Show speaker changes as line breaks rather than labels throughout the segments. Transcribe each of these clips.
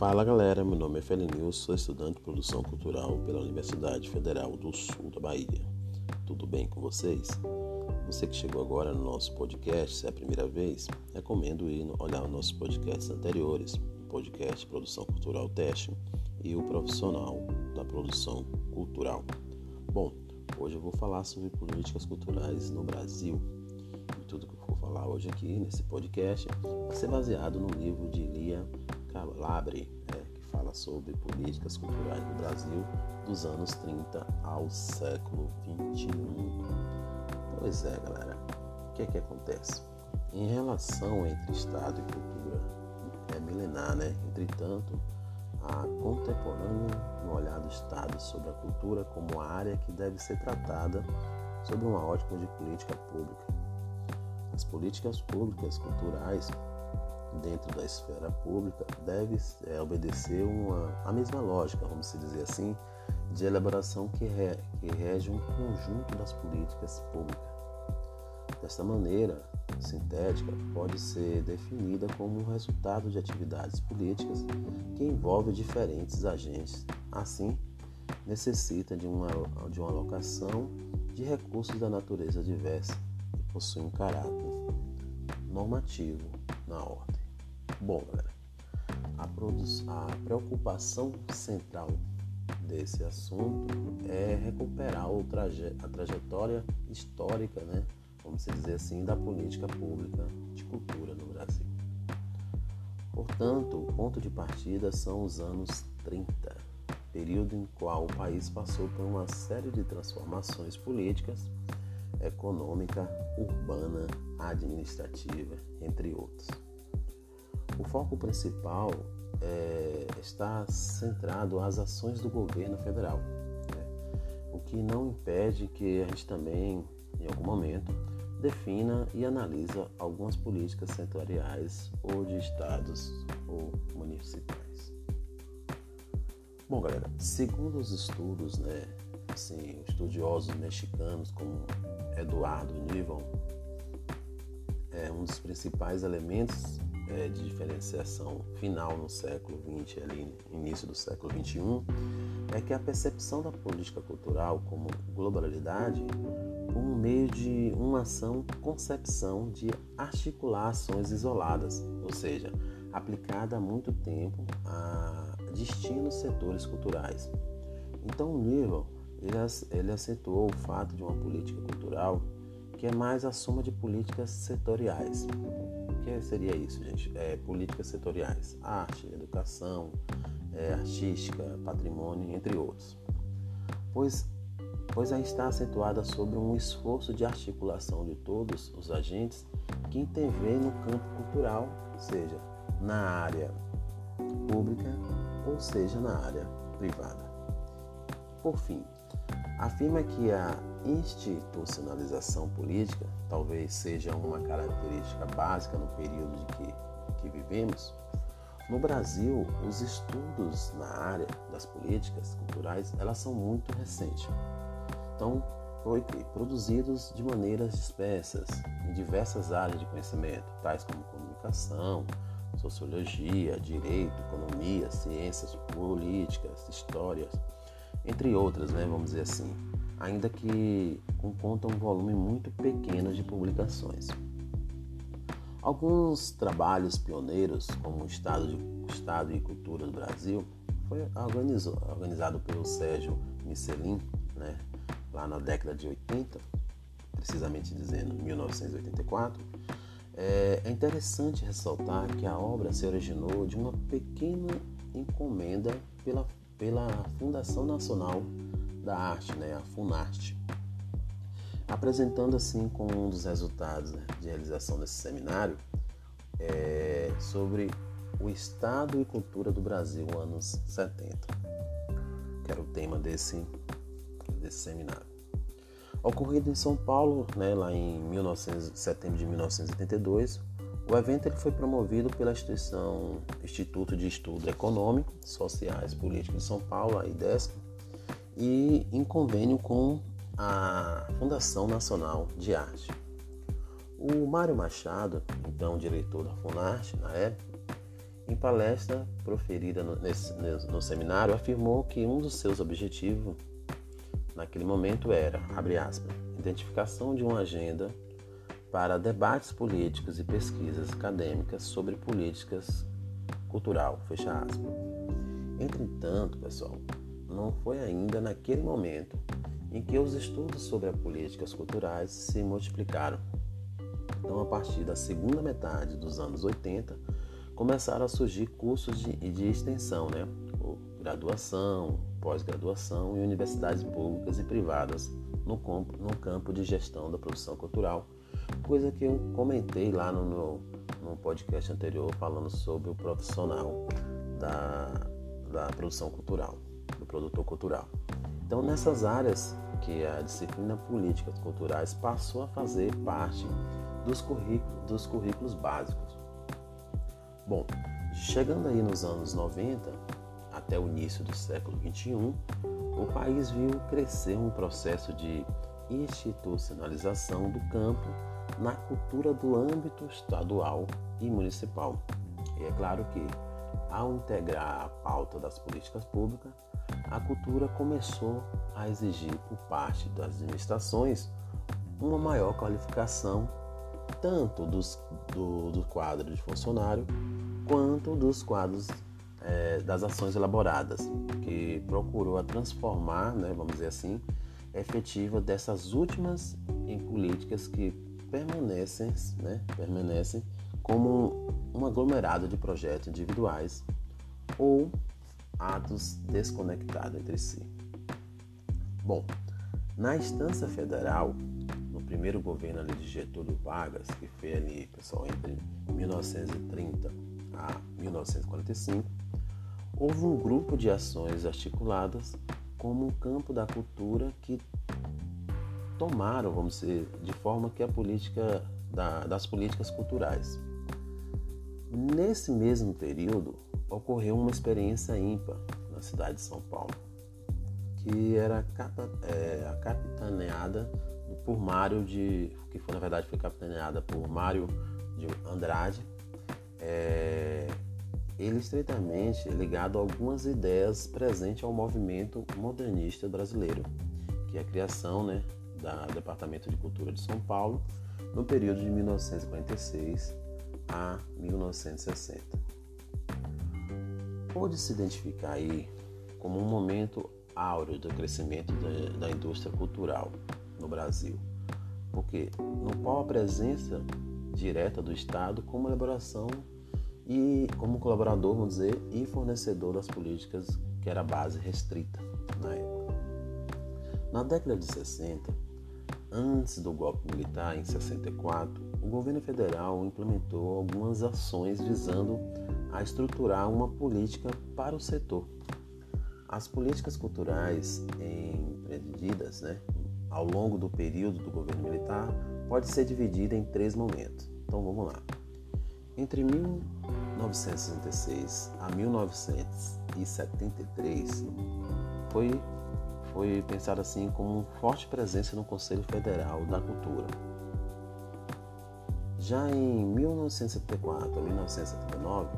Fala galera, meu nome é Felinil, sou estudante de produção cultural pela Universidade Federal do Sul da Bahia. Tudo bem com vocês? Você que chegou agora no nosso podcast, se é a primeira vez, recomendo ir olhar os nossos podcasts anteriores, o podcast Produção Cultural Teste e o Profissional da Produção Cultural. Bom, hoje eu vou falar sobre políticas culturais no Brasil. E tudo que eu vou falar hoje aqui nesse podcast vai ser baseado no livro de Lia Calabre, é, que fala sobre políticas culturais no Brasil dos anos 30 ao século 21. Pois é, galera, o que é que acontece? Em relação entre Estado e cultura, é milenar, né? Entretanto, a contemporânea no olhar do Estado sobre a cultura como a área que deve ser tratada sob uma ótica de política pública. As políticas públicas culturais dentro da esfera pública deve é, obedecer uma, a mesma lógica, vamos dizer assim, de elaboração que, re, que rege um conjunto das políticas públicas. Desta maneira, sintética pode ser definida como um resultado de atividades políticas que envolvem diferentes agentes. Assim, necessita de uma, de uma alocação de recursos da natureza diversa e possui um caráter normativo na ordem. Bom, galera, a, a preocupação central desse assunto é recuperar traje a trajetória histórica, né, vamos dizer assim, da política pública de cultura no Brasil. Portanto, o ponto de partida são os anos 30, período em qual o país passou por uma série de transformações políticas, econômica, urbana, administrativa, entre outros. Foco principal é, está centrado às ações do governo federal, né? o que não impede que a gente também, em algum momento, defina e analisa algumas políticas setoriais ou de estados ou municipais. Bom, galera, segundo os estudos, né, assim, estudiosos mexicanos como Eduardo Nivon, é um dos principais elementos é, de diferenciação final no século XX, ali início do século XXI, é que a percepção da política cultural como globalidade por meio de uma ação concepção de articular ações isoladas, ou seja, aplicada há muito tempo a distintos setores culturais. Então, o nível ele acentuou o fato de uma política cultural que é mais a soma de políticas setoriais, que seria isso, gente? É, políticas setoriais, arte, educação, é, artística, patrimônio, entre outros. Pois, pois aí está acentuada sobre um esforço de articulação de todos os agentes que intervêm no campo cultural, seja na área pública ou seja na área privada. Por fim, afirma que a institucionalização política talvez seja uma característica básica no período de que, que vivemos. No Brasil, os estudos na área das políticas culturais elas são muito recentes. Então, foi produzidos de maneiras dispersas em diversas áreas de conhecimento, tais como comunicação, sociologia, direito, economia, ciências políticas, histórias, entre outras, né, vamos dizer assim, ainda que conta um volume muito pequeno de publicações. Alguns trabalhos pioneiros, como o Estado, de, Estado e Cultura do Brasil, foi organizado pelo Sérgio Michelin, né, lá na década de 80, precisamente dizendo 1984. É, é interessante ressaltar que a obra se originou de uma pequena encomenda pela pela Fundação Nacional da Arte, né, a Funarte, apresentando assim como um dos resultados né, de realização desse seminário é, sobre o Estado e Cultura do Brasil, anos 70, que era o tema desse, desse seminário. Ocorrido em São Paulo, né, lá em 1900, setembro de 1982, o evento ele foi promovido pela instituição Instituto de Estudo Econômico, Sociais e Políticos de São Paulo, a IDESC, e em convênio com a Fundação Nacional de Arte. O Mário Machado, então diretor da Funarte na época, em palestra proferida no, nesse, no seminário, afirmou que um dos seus objetivos naquele momento era, abre aspas, identificação de uma agenda para debates políticos e pesquisas acadêmicas sobre políticas cultural, fecha aspas. Entretanto, pessoal, não foi ainda naquele momento em que os estudos sobre as políticas culturais se multiplicaram. Então, a partir da segunda metade dos anos 80, começaram a surgir cursos de, de extensão, né? graduação, pós-graduação e universidades públicas e privadas no no campo de gestão da produção cultural, coisa que eu comentei lá no meu no podcast anterior falando sobre o profissional da, da produção cultural, produtor cultural. Então, nessas áreas que a disciplina políticas culturais passou a fazer parte dos currículos, dos currículos básicos. Bom, chegando aí nos anos 90 até o início do século 21, o país viu crescer um processo de institucionalização do campo na cultura do âmbito estadual e municipal. E é claro que, ao integrar a pauta das políticas públicas, a cultura começou a exigir por parte das administrações uma maior qualificação tanto dos, do, do quadro de funcionário quanto dos quadros é, das ações elaboradas, que procurou a transformar, né, vamos dizer assim, efetiva dessas últimas em políticas que permanecem, né, permanecem como um aglomerado de projetos individuais ou atos desconectados entre si. Bom, na instância federal, no primeiro governo de Getúlio Vargas, que foi ali, pessoal, entre 1930 a 1945, houve um grupo de ações articuladas como um campo da cultura que tomaram, vamos dizer, de forma que a política da, das políticas culturais. Nesse mesmo período, ocorreu uma experiência ímpar na cidade de São Paulo, que era capa, é, capitaneada por Mário de, que foi na verdade foi capitaneada por Mário de Andrade, é, ele estreitamente ligado a algumas ideias presentes ao movimento modernista brasileiro, que é a criação né, do Departamento de Cultura de São Paulo no período de 1946 a 1960. Pode-se identificar aí como um momento áureo do crescimento da, da indústria cultural no Brasil, porque no qual a presença direta do Estado como elaboração e como colaborador, vamos dizer, e fornecedor das políticas que era base restrita na época. Na década de 60, antes do golpe militar em 64, o governo federal implementou algumas ações visando a estruturar uma política para o setor. As políticas culturais empreendidas né, ao longo do período do governo militar pode ser dividida em três momentos. Então vamos lá. Entre 1966 a 1973 foi, foi pensado assim como uma forte presença no Conselho Federal da Cultura. Já em 1974 a 1979,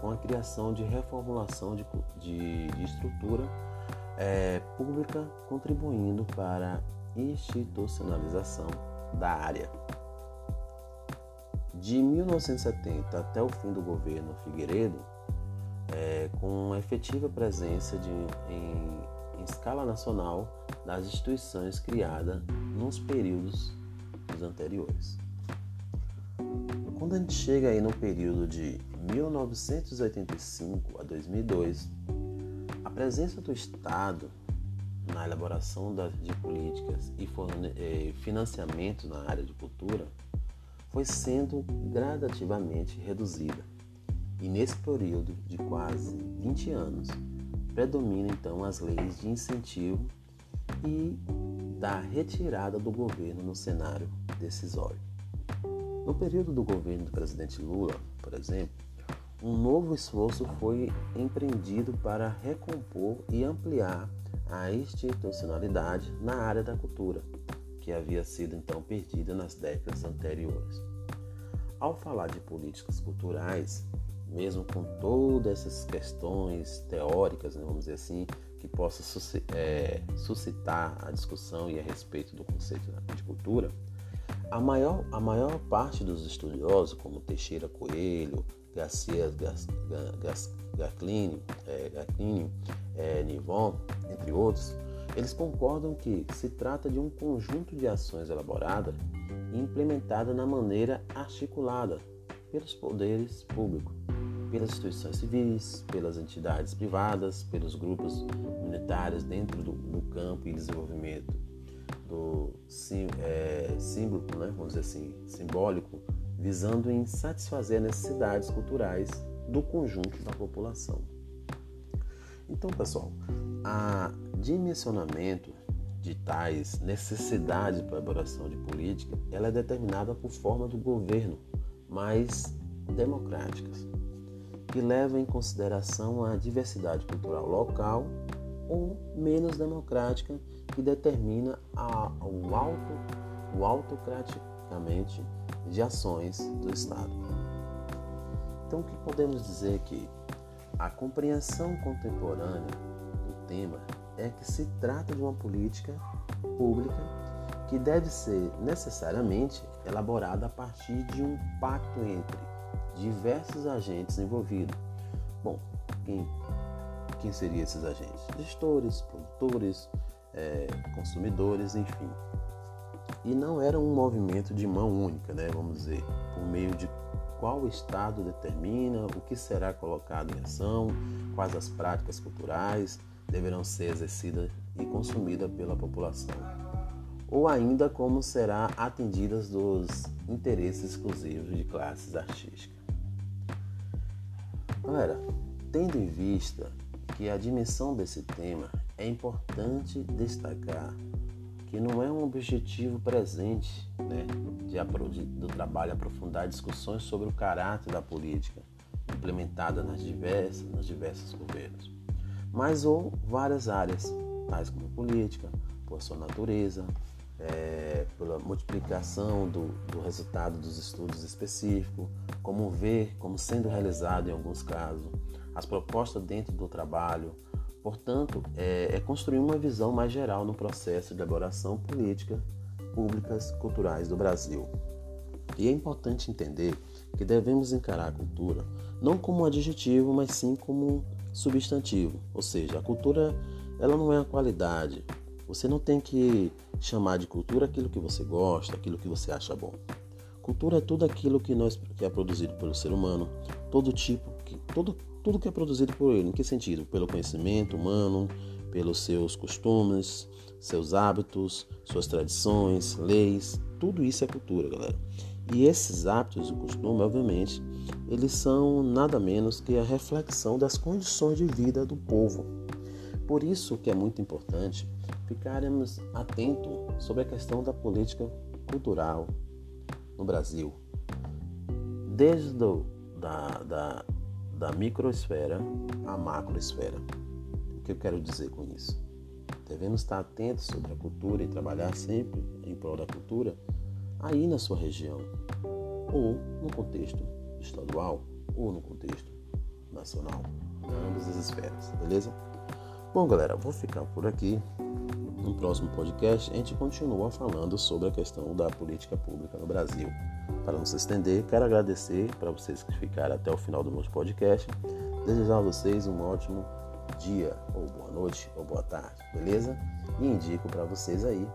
com a criação de reformulação de, de, estrutura é, pública, contribuindo para a institucionalização da área. De 1970 até o fim do governo Figueiredo, é, com efetiva presença de, em, em escala nacional das instituições criadas nos períodos anteriores. Quando a gente chega aí no período de 1985 a 2002, a presença do Estado na elaboração de políticas e eh, financiamento na área de cultura foi sendo gradativamente reduzida. E nesse período de quase 20 anos, predominam então as leis de incentivo e da retirada do governo no cenário decisório. No período do governo do presidente Lula, por exemplo, um novo esforço foi empreendido para recompor e ampliar a institucionalidade na área da cultura, que havia sido então perdida nas décadas anteriores. Ao falar de políticas culturais, mesmo com todas essas questões teóricas, né, vamos dizer assim, que possa é, suscitar a discussão e a respeito do conceito de cultura, a maior, a maior parte dos estudiosos, como Teixeira Coelho, Garcia Gaclini, é, é, Nivon, entre outros, eles concordam que se trata de um conjunto de ações elaborada e implementada na maneira articulada pelos poderes públicos, pelas instituições civis, pelas entidades privadas, pelos grupos comunitários dentro do, do campo e desenvolvimento do sim, é, símbolo, né, vamos dizer assim, simbólico, visando em satisfazer necessidades culturais do conjunto da população. Então, pessoal, a dimensionamento de tais necessidades para a elaboração de política, ela é determinada por forma do governo mais democráticas, que leva em consideração a diversidade cultural local ou menos democrática, que determina a, o, auto, o autocraticamente de ações do Estado. Então, o que podemos dizer que a compreensão contemporânea do tema é que se trata de uma política pública que deve ser necessariamente elaborada a partir de um pacto entre diversos agentes envolvidos. Bom, quem, quem seriam esses agentes? Gestores, produtores, é, consumidores, enfim. E não era um movimento de mão única, né, vamos dizer, por meio de qual Estado determina o que será colocado em ação, quais as práticas culturais deverão ser exercidas e consumidas pela população ou ainda como será atendidas dos interesses exclusivos de classes artísticas. Galera, tendo em vista que a dimensão desse tema, é importante destacar que não é um objetivo presente né, de, do trabalho aprofundar discussões sobre o caráter da política implementada nas diversas, nos diversos governos, mas ou várias áreas, tais como política, por sua natureza, é, pela multiplicação do, do, resultado dos estudos específicos, como ver como sendo realizado em alguns casos, as propostas dentro do trabalho. Portanto, é, é construir uma visão mais geral no processo de elaboração política públicas culturais do Brasil. E é importante entender que devemos encarar a cultura não como um adjetivo, mas sim como um substantivo. Ou seja, a cultura ela não é a qualidade, você não tem que chamar de cultura aquilo que você gosta, aquilo que você acha bom. Cultura é tudo aquilo que, nós, que é produzido pelo ser humano, todo tipo, que, todo, tudo que é produzido por ele. Em que sentido? Pelo conhecimento humano, pelos seus costumes, seus hábitos, suas tradições, leis, tudo isso é cultura, galera. E esses hábitos e costumes, obviamente, eles são nada menos que a reflexão das condições de vida do povo. Por isso que é muito importante ficarmos atentos sobre a questão da política cultural no Brasil, desde do, da, da, da microesfera à macroesfera. O que eu quero dizer com isso? Devemos estar atentos sobre a cultura e trabalhar sempre em prol da cultura aí na sua região, ou no contexto estadual, ou no contexto nacional, ambas as esferas, beleza? Bom, galera, vou ficar por aqui. No próximo podcast, a gente continua falando sobre a questão da política pública no Brasil. Para não se estender, quero agradecer para vocês que ficaram até o final do nosso podcast. Desejar a vocês um ótimo dia, ou boa noite, ou boa tarde, beleza? E indico para vocês aí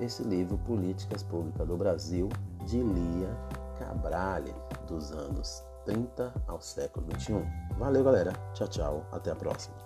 esse livro Políticas Públicas do Brasil, de Lia Cabral, dos anos 30 ao século 21. Valeu, galera. Tchau, tchau. Até a próxima.